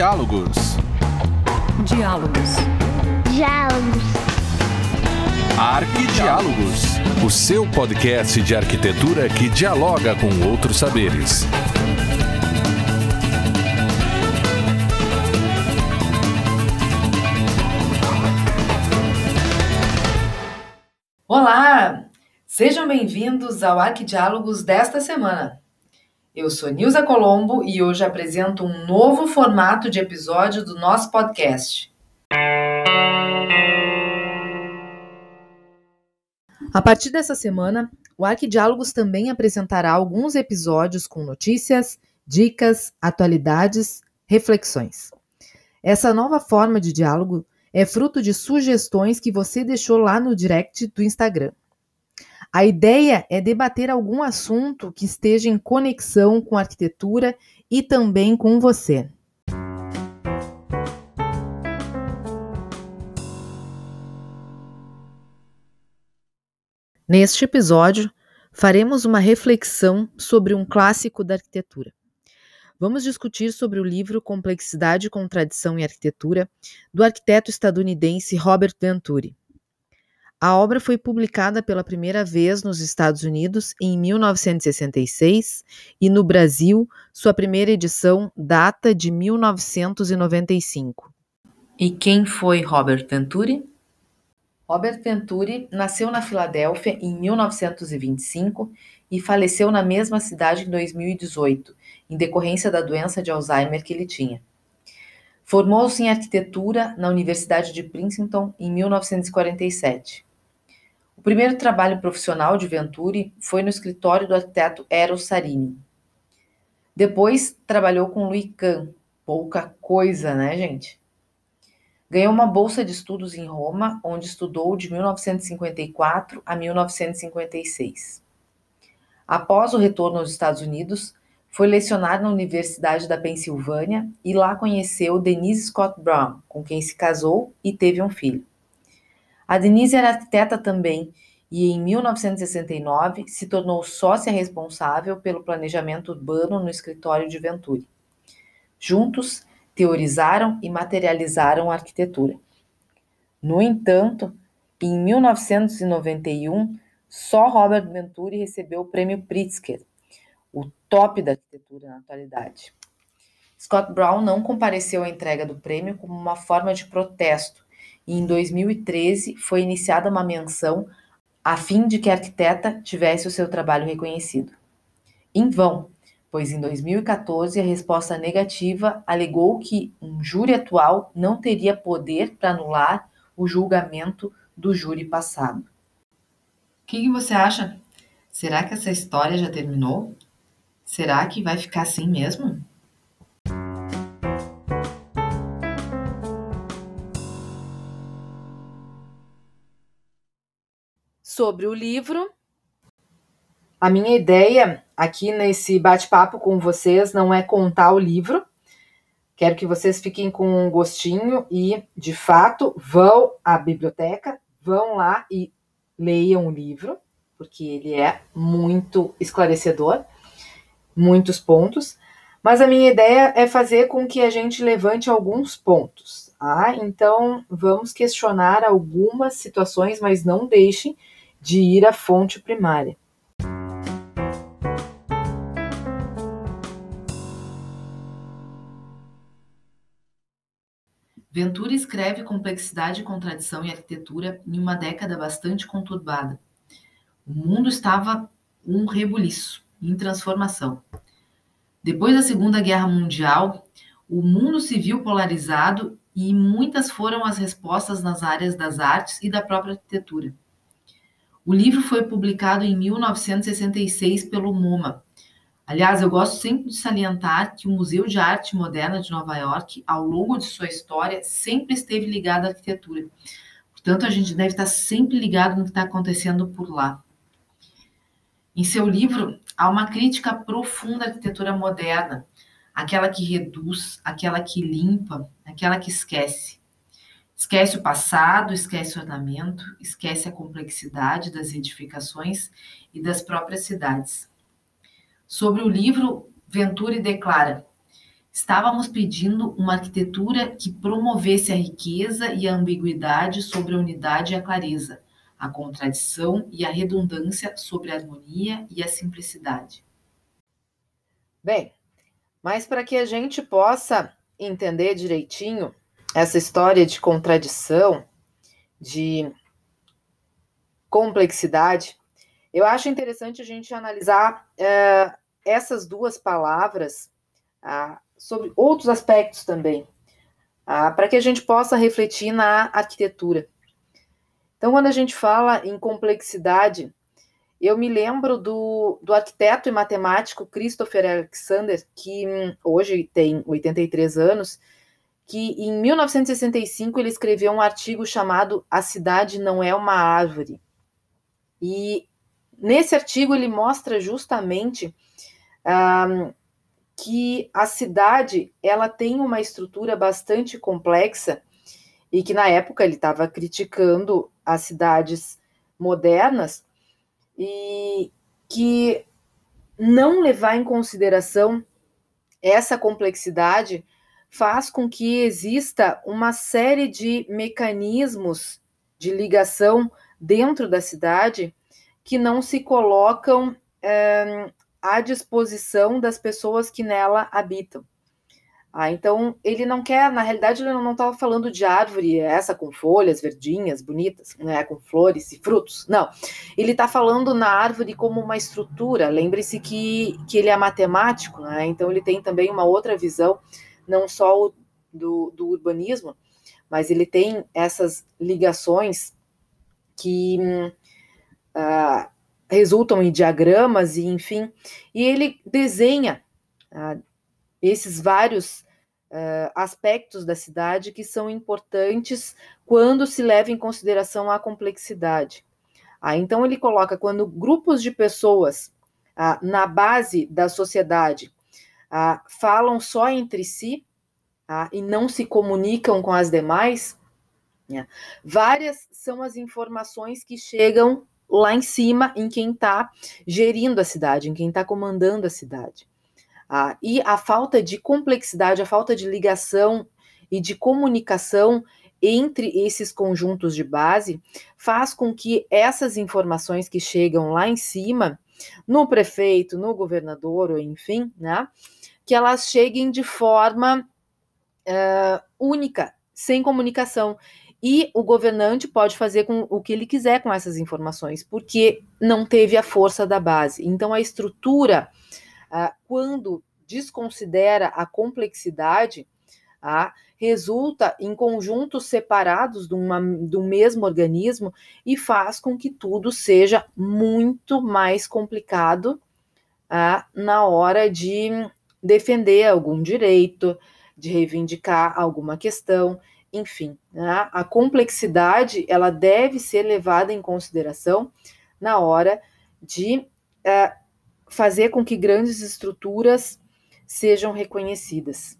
Diálogos. Diálogos. Diálogos. Arquidiálogos. O seu podcast de arquitetura que dialoga com outros saberes. Olá! Sejam bem-vindos ao Arquidiálogos desta semana. Eu sou Nilza Colombo e hoje apresento um novo formato de episódio do nosso podcast. A partir dessa semana, o Arquidiálogos também apresentará alguns episódios com notícias, dicas, atualidades, reflexões. Essa nova forma de diálogo é fruto de sugestões que você deixou lá no direct do Instagram. A ideia é debater algum assunto que esteja em conexão com a arquitetura e também com você. Neste episódio, faremos uma reflexão sobre um clássico da arquitetura. Vamos discutir sobre o livro Complexidade, Contradição e Arquitetura, do arquiteto estadunidense Robert Venturi. A obra foi publicada pela primeira vez nos Estados Unidos em 1966 e no Brasil, sua primeira edição data de 1995. E quem foi Robert Venturi? Robert Venturi nasceu na Filadélfia em 1925 e faleceu na mesma cidade em 2018, em decorrência da doença de Alzheimer que ele tinha. Formou-se em arquitetura na Universidade de Princeton em 1947. O primeiro trabalho profissional de Venturi foi no escritório do arquiteto Eros Sarini. Depois trabalhou com Louis Kahn, pouca coisa, né, gente? Ganhou uma bolsa de estudos em Roma, onde estudou de 1954 a 1956. Após o retorno aos Estados Unidos, foi lecionar na Universidade da Pensilvânia e lá conheceu Denise Scott Brown, com quem se casou e teve um filho. A Denise era arquiteta também e, em 1969, se tornou sócia responsável pelo planejamento urbano no escritório de Venturi. Juntos, teorizaram e materializaram a arquitetura. No entanto, em 1991, só Robert Venturi recebeu o prêmio Pritzker, o top da arquitetura na atualidade. Scott Brown não compareceu à entrega do prêmio como uma forma de protesto, e em 2013 foi iniciada uma menção a fim de que a arquiteta tivesse o seu trabalho reconhecido. Em vão, pois em 2014 a resposta negativa alegou que um júri atual não teria poder para anular o julgamento do júri passado. O que, que você acha? Será que essa história já terminou? Será que vai ficar assim mesmo? Sobre o livro, a minha ideia aqui nesse bate-papo com vocês não é contar o livro. Quero que vocês fiquem com um gostinho e, de fato, vão à biblioteca, vão lá e leiam o livro, porque ele é muito esclarecedor muitos pontos, mas a minha ideia é fazer com que a gente levante alguns pontos. Tá? Então, vamos questionar algumas situações, mas não deixem de ir à fonte primária. Ventura escreve Complexidade, Contradição e Arquitetura em uma década bastante conturbada. O mundo estava um rebuliço em transformação. Depois da Segunda Guerra Mundial, o mundo se viu polarizado e muitas foram as respostas nas áreas das artes e da própria arquitetura. O livro foi publicado em 1966 pelo MoMA. Aliás, eu gosto sempre de salientar que o Museu de Arte Moderna de Nova York, ao longo de sua história, sempre esteve ligado à arquitetura. Portanto, a gente deve estar sempre ligado no que está acontecendo por lá. Em seu livro, há uma crítica profunda à arquitetura moderna, aquela que reduz, aquela que limpa, aquela que esquece. Esquece o passado, esquece o ornamento, esquece a complexidade das edificações e das próprias cidades. Sobre o livro, Venturi declara: Estávamos pedindo uma arquitetura que promovesse a riqueza e a ambiguidade sobre a unidade e a clareza, a contradição e a redundância sobre a harmonia e a simplicidade. Bem, mas para que a gente possa entender direitinho essa história de contradição, de complexidade, eu acho interessante a gente analisar é, essas duas palavras ah, sobre outros aspectos também, ah, para que a gente possa refletir na arquitetura. Então, quando a gente fala em complexidade, eu me lembro do, do arquiteto e matemático Christopher Alexander, que hum, hoje tem 83 anos, que em 1965 ele escreveu um artigo chamado A Cidade Não É uma Árvore. E nesse artigo ele mostra justamente um, que a cidade ela tem uma estrutura bastante complexa e que na época ele estava criticando as cidades modernas e que não levar em consideração essa complexidade faz com que exista uma série de mecanismos de ligação dentro da cidade que não se colocam é, à disposição das pessoas que nela habitam. Ah, então, ele não quer, na realidade, ele não estava falando de árvore essa com folhas verdinhas, bonitas, né, com flores e frutos. Não. Ele está falando na árvore como uma estrutura. Lembre-se que, que ele é matemático, né, então ele tem também uma outra visão, não só o, do, do urbanismo, mas ele tem essas ligações que uh, resultam em diagramas e enfim, e ele desenha. Uh, esses vários uh, aspectos da cidade que são importantes quando se leva em consideração a complexidade. Ah, então, ele coloca quando grupos de pessoas na base da sociedade ah, falam só entre si ah, e não se comunicam com as demais, né, várias são as informações que chegam lá em cima em quem está gerindo a cidade, em quem está comandando a cidade. Ah, e a falta de complexidade, a falta de ligação e de comunicação entre esses conjuntos de base faz com que essas informações que chegam lá em cima, no prefeito, no governador, ou enfim, né, que elas cheguem de forma uh, única, sem comunicação. E o governante pode fazer com o que ele quiser com essas informações, porque não teve a força da base. Então, a estrutura ah, quando desconsidera a complexidade, ah, resulta em conjuntos separados de, uma, um mesmo organismo e faz com que tudo seja muito mais complicado ah, na hora de defender algum direito, de reivindicar alguma questão, enfim, né? a complexidade ela deve ser levada em consideração na hora de uh, fazer com que grandes estruturas sejam reconhecidas.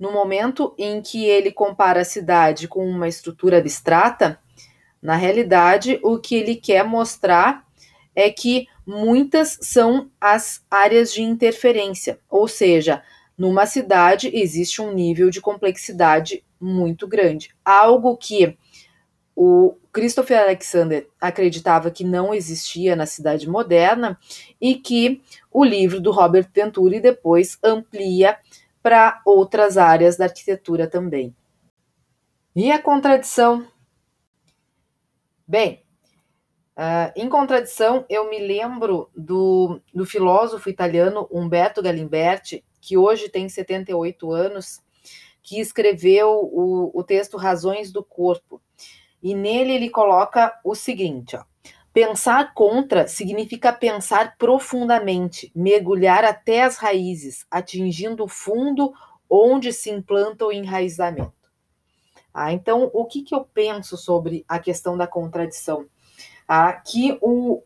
No momento em que ele compara a cidade com uma estrutura abstrata, na realidade, o que ele quer mostrar é que muitas são as áreas de interferência, ou seja, numa cidade existe um nível de complexidade muito grande, algo que o Christopher Alexander acreditava que não existia na cidade moderna e que o livro do Robert Venturi depois amplia para outras áreas da arquitetura também. E a contradição? Bem, uh, em contradição, eu me lembro do, do filósofo italiano Umberto Galimberti, que hoje tem 78 anos, que escreveu o, o texto Razões do Corpo. E nele ele coloca o seguinte: ó, pensar contra significa pensar profundamente, mergulhar até as raízes, atingindo o fundo onde se implanta o enraizamento. Ah, então, o que, que eu penso sobre a questão da contradição? Ah, que o,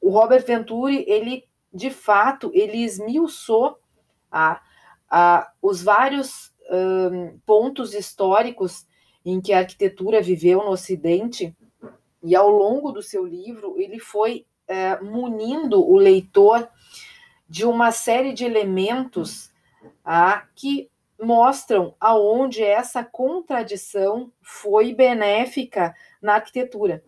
o Robert Venturi, ele, de fato, ele esmiuçou ah, ah, os vários um, pontos históricos em que a arquitetura viveu no Ocidente, e ao longo do seu livro ele foi é, munindo o leitor de uma série de elementos ah, que mostram aonde essa contradição foi benéfica na arquitetura.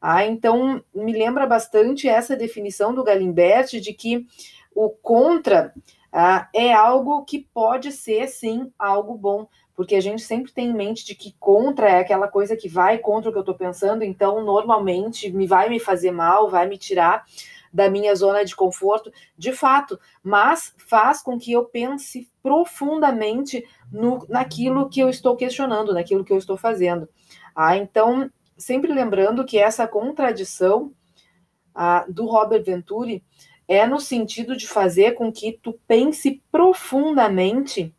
Ah, então, me lembra bastante essa definição do Galimberti de que o contra ah, é algo que pode ser, sim, algo bom, porque a gente sempre tem em mente de que contra é aquela coisa que vai contra o que eu estou pensando, então, normalmente, me vai me fazer mal, vai me tirar da minha zona de conforto, de fato, mas faz com que eu pense profundamente no, naquilo que eu estou questionando, naquilo que eu estou fazendo. Ah, então, sempre lembrando que essa contradição ah, do Robert Venturi é no sentido de fazer com que tu pense profundamente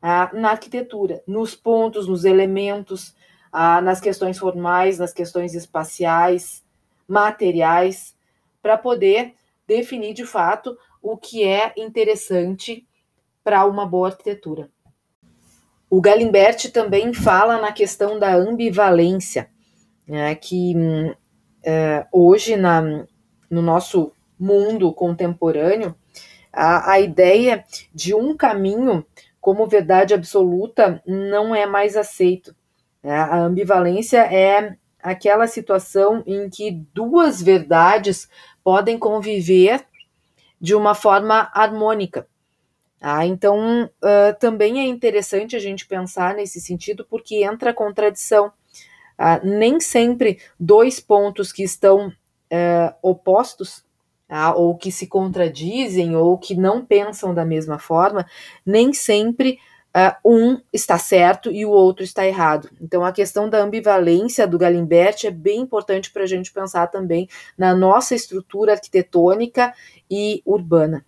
ah, na arquitetura, nos pontos, nos elementos, ah, nas questões formais, nas questões espaciais, materiais, para poder definir de fato o que é interessante para uma boa arquitetura. O Galimberti também fala na questão da ambivalência, né, que é, hoje na, no nosso mundo contemporâneo, a, a ideia de um caminho como verdade absoluta não é mais aceito. Né? A ambivalência é aquela situação em que duas verdades podem conviver de uma forma harmônica. Ah, então, uh, também é interessante a gente pensar nesse sentido, porque entra a contradição. Ah, nem sempre dois pontos que estão uh, opostos, ah, ou que se contradizem, ou que não pensam da mesma forma, nem sempre uh, um está certo e o outro está errado. Então, a questão da ambivalência do Galimberti é bem importante para a gente pensar também na nossa estrutura arquitetônica e urbana.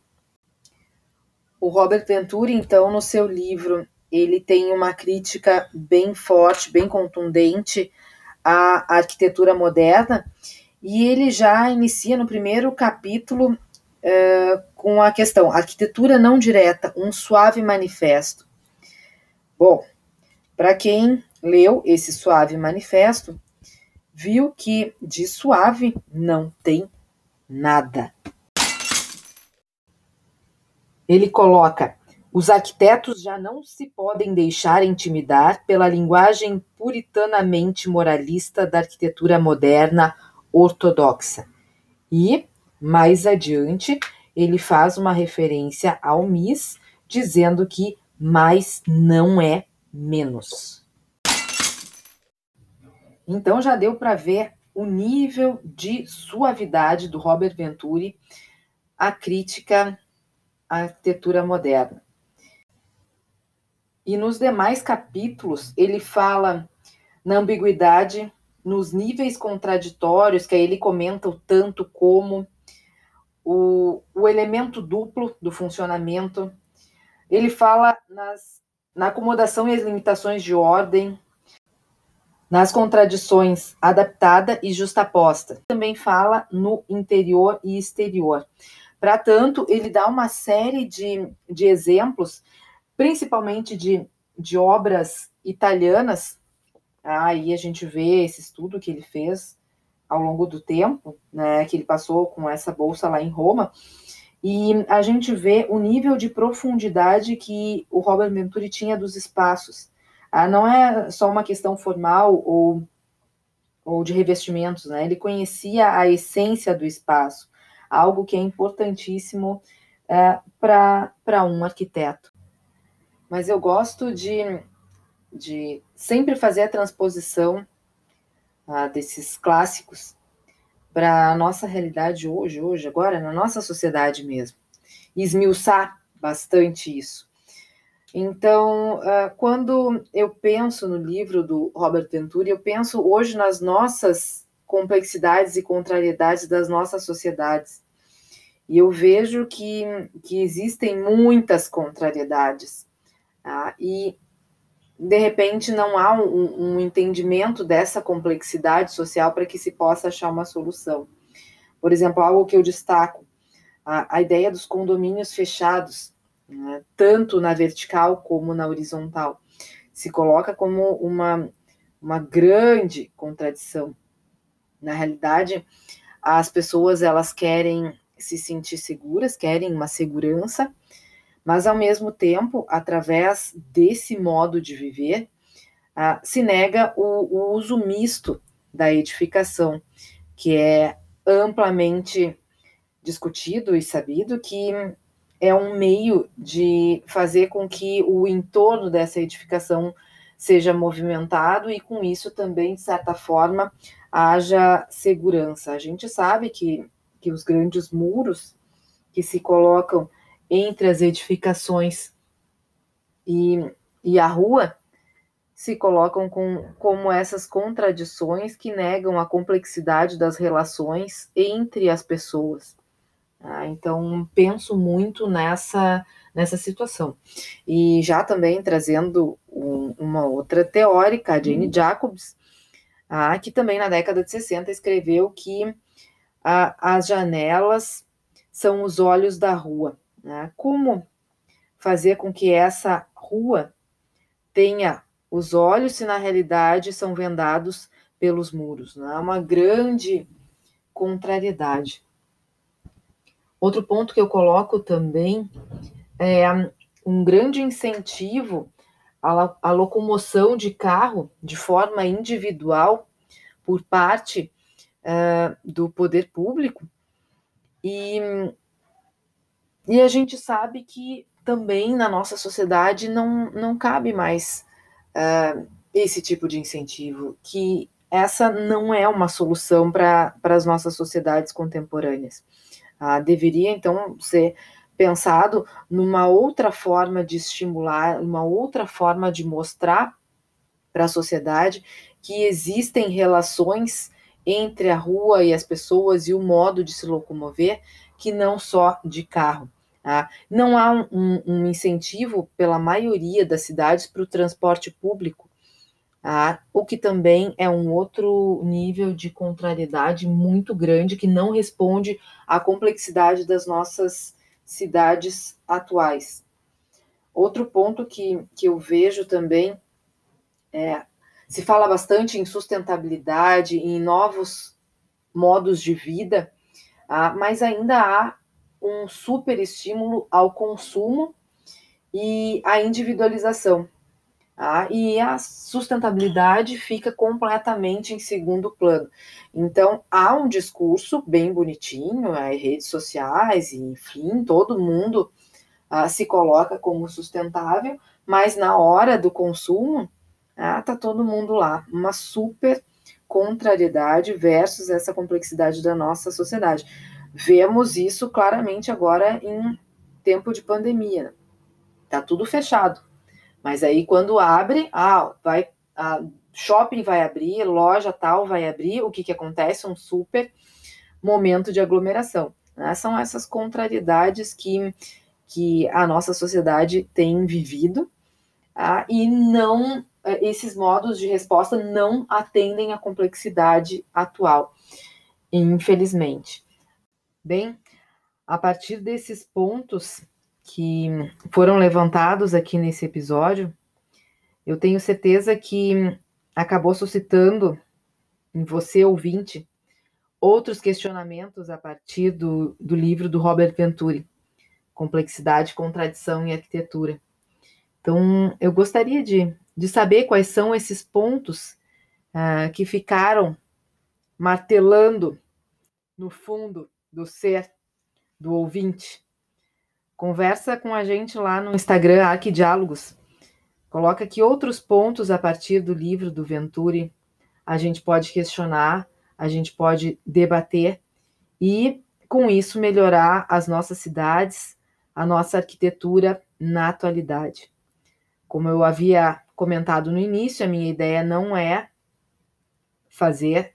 O Robert Venturi, então, no seu livro, ele tem uma crítica bem forte, bem contundente à arquitetura moderna, e ele já inicia no primeiro capítulo uh, com a questão arquitetura não direta, um suave manifesto. Bom, para quem leu esse suave manifesto, viu que de suave não tem nada. Ele coloca: os arquitetos já não se podem deixar intimidar pela linguagem puritanamente moralista da arquitetura moderna ortodoxa. E, mais adiante, ele faz uma referência ao MIS, dizendo que mais não é menos. Então já deu para ver o nível de suavidade do Robert Venturi à crítica à arquitetura moderna. E nos demais capítulos ele fala na ambiguidade, nos níveis contraditórios, que aí ele comenta o tanto como o, o elemento duplo do funcionamento, ele fala nas, na acomodação e as limitações de ordem, nas contradições adaptada e justaposta. Também fala no interior e exterior. Para tanto, ele dá uma série de, de exemplos, principalmente de, de obras italianas. Aí a gente vê esse estudo que ele fez ao longo do tempo, né, que ele passou com essa bolsa lá em Roma, e a gente vê o nível de profundidade que o Robert Venturi tinha dos espaços. Ah, não é só uma questão formal ou, ou de revestimentos, né? Ele conhecia a essência do espaço, algo que é importantíssimo é, para um arquiteto. Mas eu gosto de, de sempre fazer a transposição ah, desses clássicos para a nossa realidade hoje, hoje, agora, na nossa sociedade mesmo. E esmiuçar bastante isso. Então, uh, quando eu penso no livro do Robert Venturi, eu penso hoje nas nossas complexidades e contrariedades das nossas sociedades. E eu vejo que, que existem muitas contrariedades. Tá? E de repente não há um, um entendimento dessa complexidade social para que se possa achar uma solução. Por exemplo, algo que eu destaco, a, a ideia dos condomínios fechados, né, tanto na vertical como na horizontal, se coloca como uma, uma grande contradição. Na realidade, as pessoas elas querem se sentir seguras, querem uma segurança, mas ao mesmo tempo, através desse modo de viver, ah, se nega o, o uso misto da edificação, que é amplamente discutido e sabido que é um meio de fazer com que o entorno dessa edificação seja movimentado e com isso também, de certa forma, haja segurança. A gente sabe que, que os grandes muros que se colocam entre as edificações e, e a rua se colocam com, como essas contradições que negam a complexidade das relações entre as pessoas. Ah, então, penso muito nessa, nessa situação. E já também trazendo um, uma outra teórica, a Jane uhum. Jacobs, ah, que também na década de 60 escreveu que ah, as janelas são os olhos da rua. Né? Como fazer com que essa rua tenha os olhos se na realidade são vendados pelos muros? Né? Uma grande contrariedade. Outro ponto que eu coloco também é um grande incentivo à, à locomoção de carro de forma individual por parte uh, do poder público. E, e a gente sabe que também na nossa sociedade não, não cabe mais uh, esse tipo de incentivo, que essa não é uma solução para as nossas sociedades contemporâneas. Ah, deveria, então, ser pensado numa outra forma de estimular, uma outra forma de mostrar para a sociedade que existem relações entre a rua e as pessoas e o modo de se locomover, que não só de carro. Tá? Não há um, um incentivo pela maioria das cidades para o transporte público ah, o que também é um outro nível de contrariedade muito grande que não responde à complexidade das nossas cidades atuais. Outro ponto que, que eu vejo também é se fala bastante em sustentabilidade, em novos modos de vida, ah, mas ainda há um super estímulo ao consumo e à individualização. Tá? E a sustentabilidade fica completamente em segundo plano. Então, há um discurso bem bonitinho, as redes sociais, enfim, todo mundo ah, se coloca como sustentável, mas na hora do consumo, ah, tá todo mundo lá. Uma super contrariedade versus essa complexidade da nossa sociedade. Vemos isso claramente agora em tempo de pandemia. Tá tudo fechado mas aí quando abre, ah, vai, a shopping vai abrir, loja tal vai abrir, o que que acontece? Um super momento de aglomeração. Né? São essas contrariedades que, que a nossa sociedade tem vivido ah, e não esses modos de resposta não atendem à complexidade atual, infelizmente. Bem, a partir desses pontos que foram levantados aqui nesse episódio, eu tenho certeza que acabou suscitando em você, ouvinte, outros questionamentos a partir do, do livro do Robert Venturi, Complexidade, Contradição e Arquitetura. Então, eu gostaria de, de saber quais são esses pontos uh, que ficaram martelando no fundo do ser do ouvinte Conversa com a gente lá no Instagram, Arquidiálogos. Coloca aqui outros pontos a partir do livro do Venturi. A gente pode questionar, a gente pode debater e, com isso, melhorar as nossas cidades, a nossa arquitetura na atualidade. Como eu havia comentado no início, a minha ideia não é fazer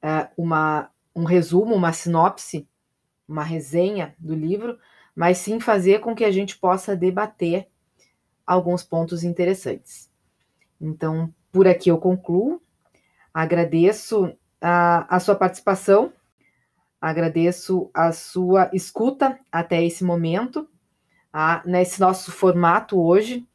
uh, uma, um resumo, uma sinopse, uma resenha do livro, mas sim fazer com que a gente possa debater alguns pontos interessantes. Então, por aqui eu concluo. Agradeço a, a sua participação, agradeço a sua escuta até esse momento, a, nesse nosso formato hoje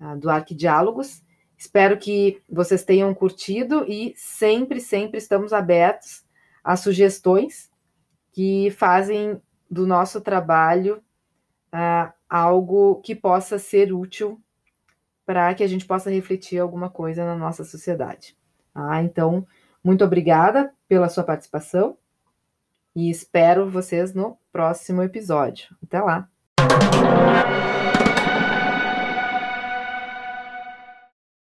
a, do Arquidiálogos. Espero que vocês tenham curtido e sempre, sempre estamos abertos a sugestões que fazem do nosso trabalho uh, algo que possa ser útil para que a gente possa refletir alguma coisa na nossa sociedade. Ah, então, muito obrigada pela sua participação e espero vocês no próximo episódio. Até lá!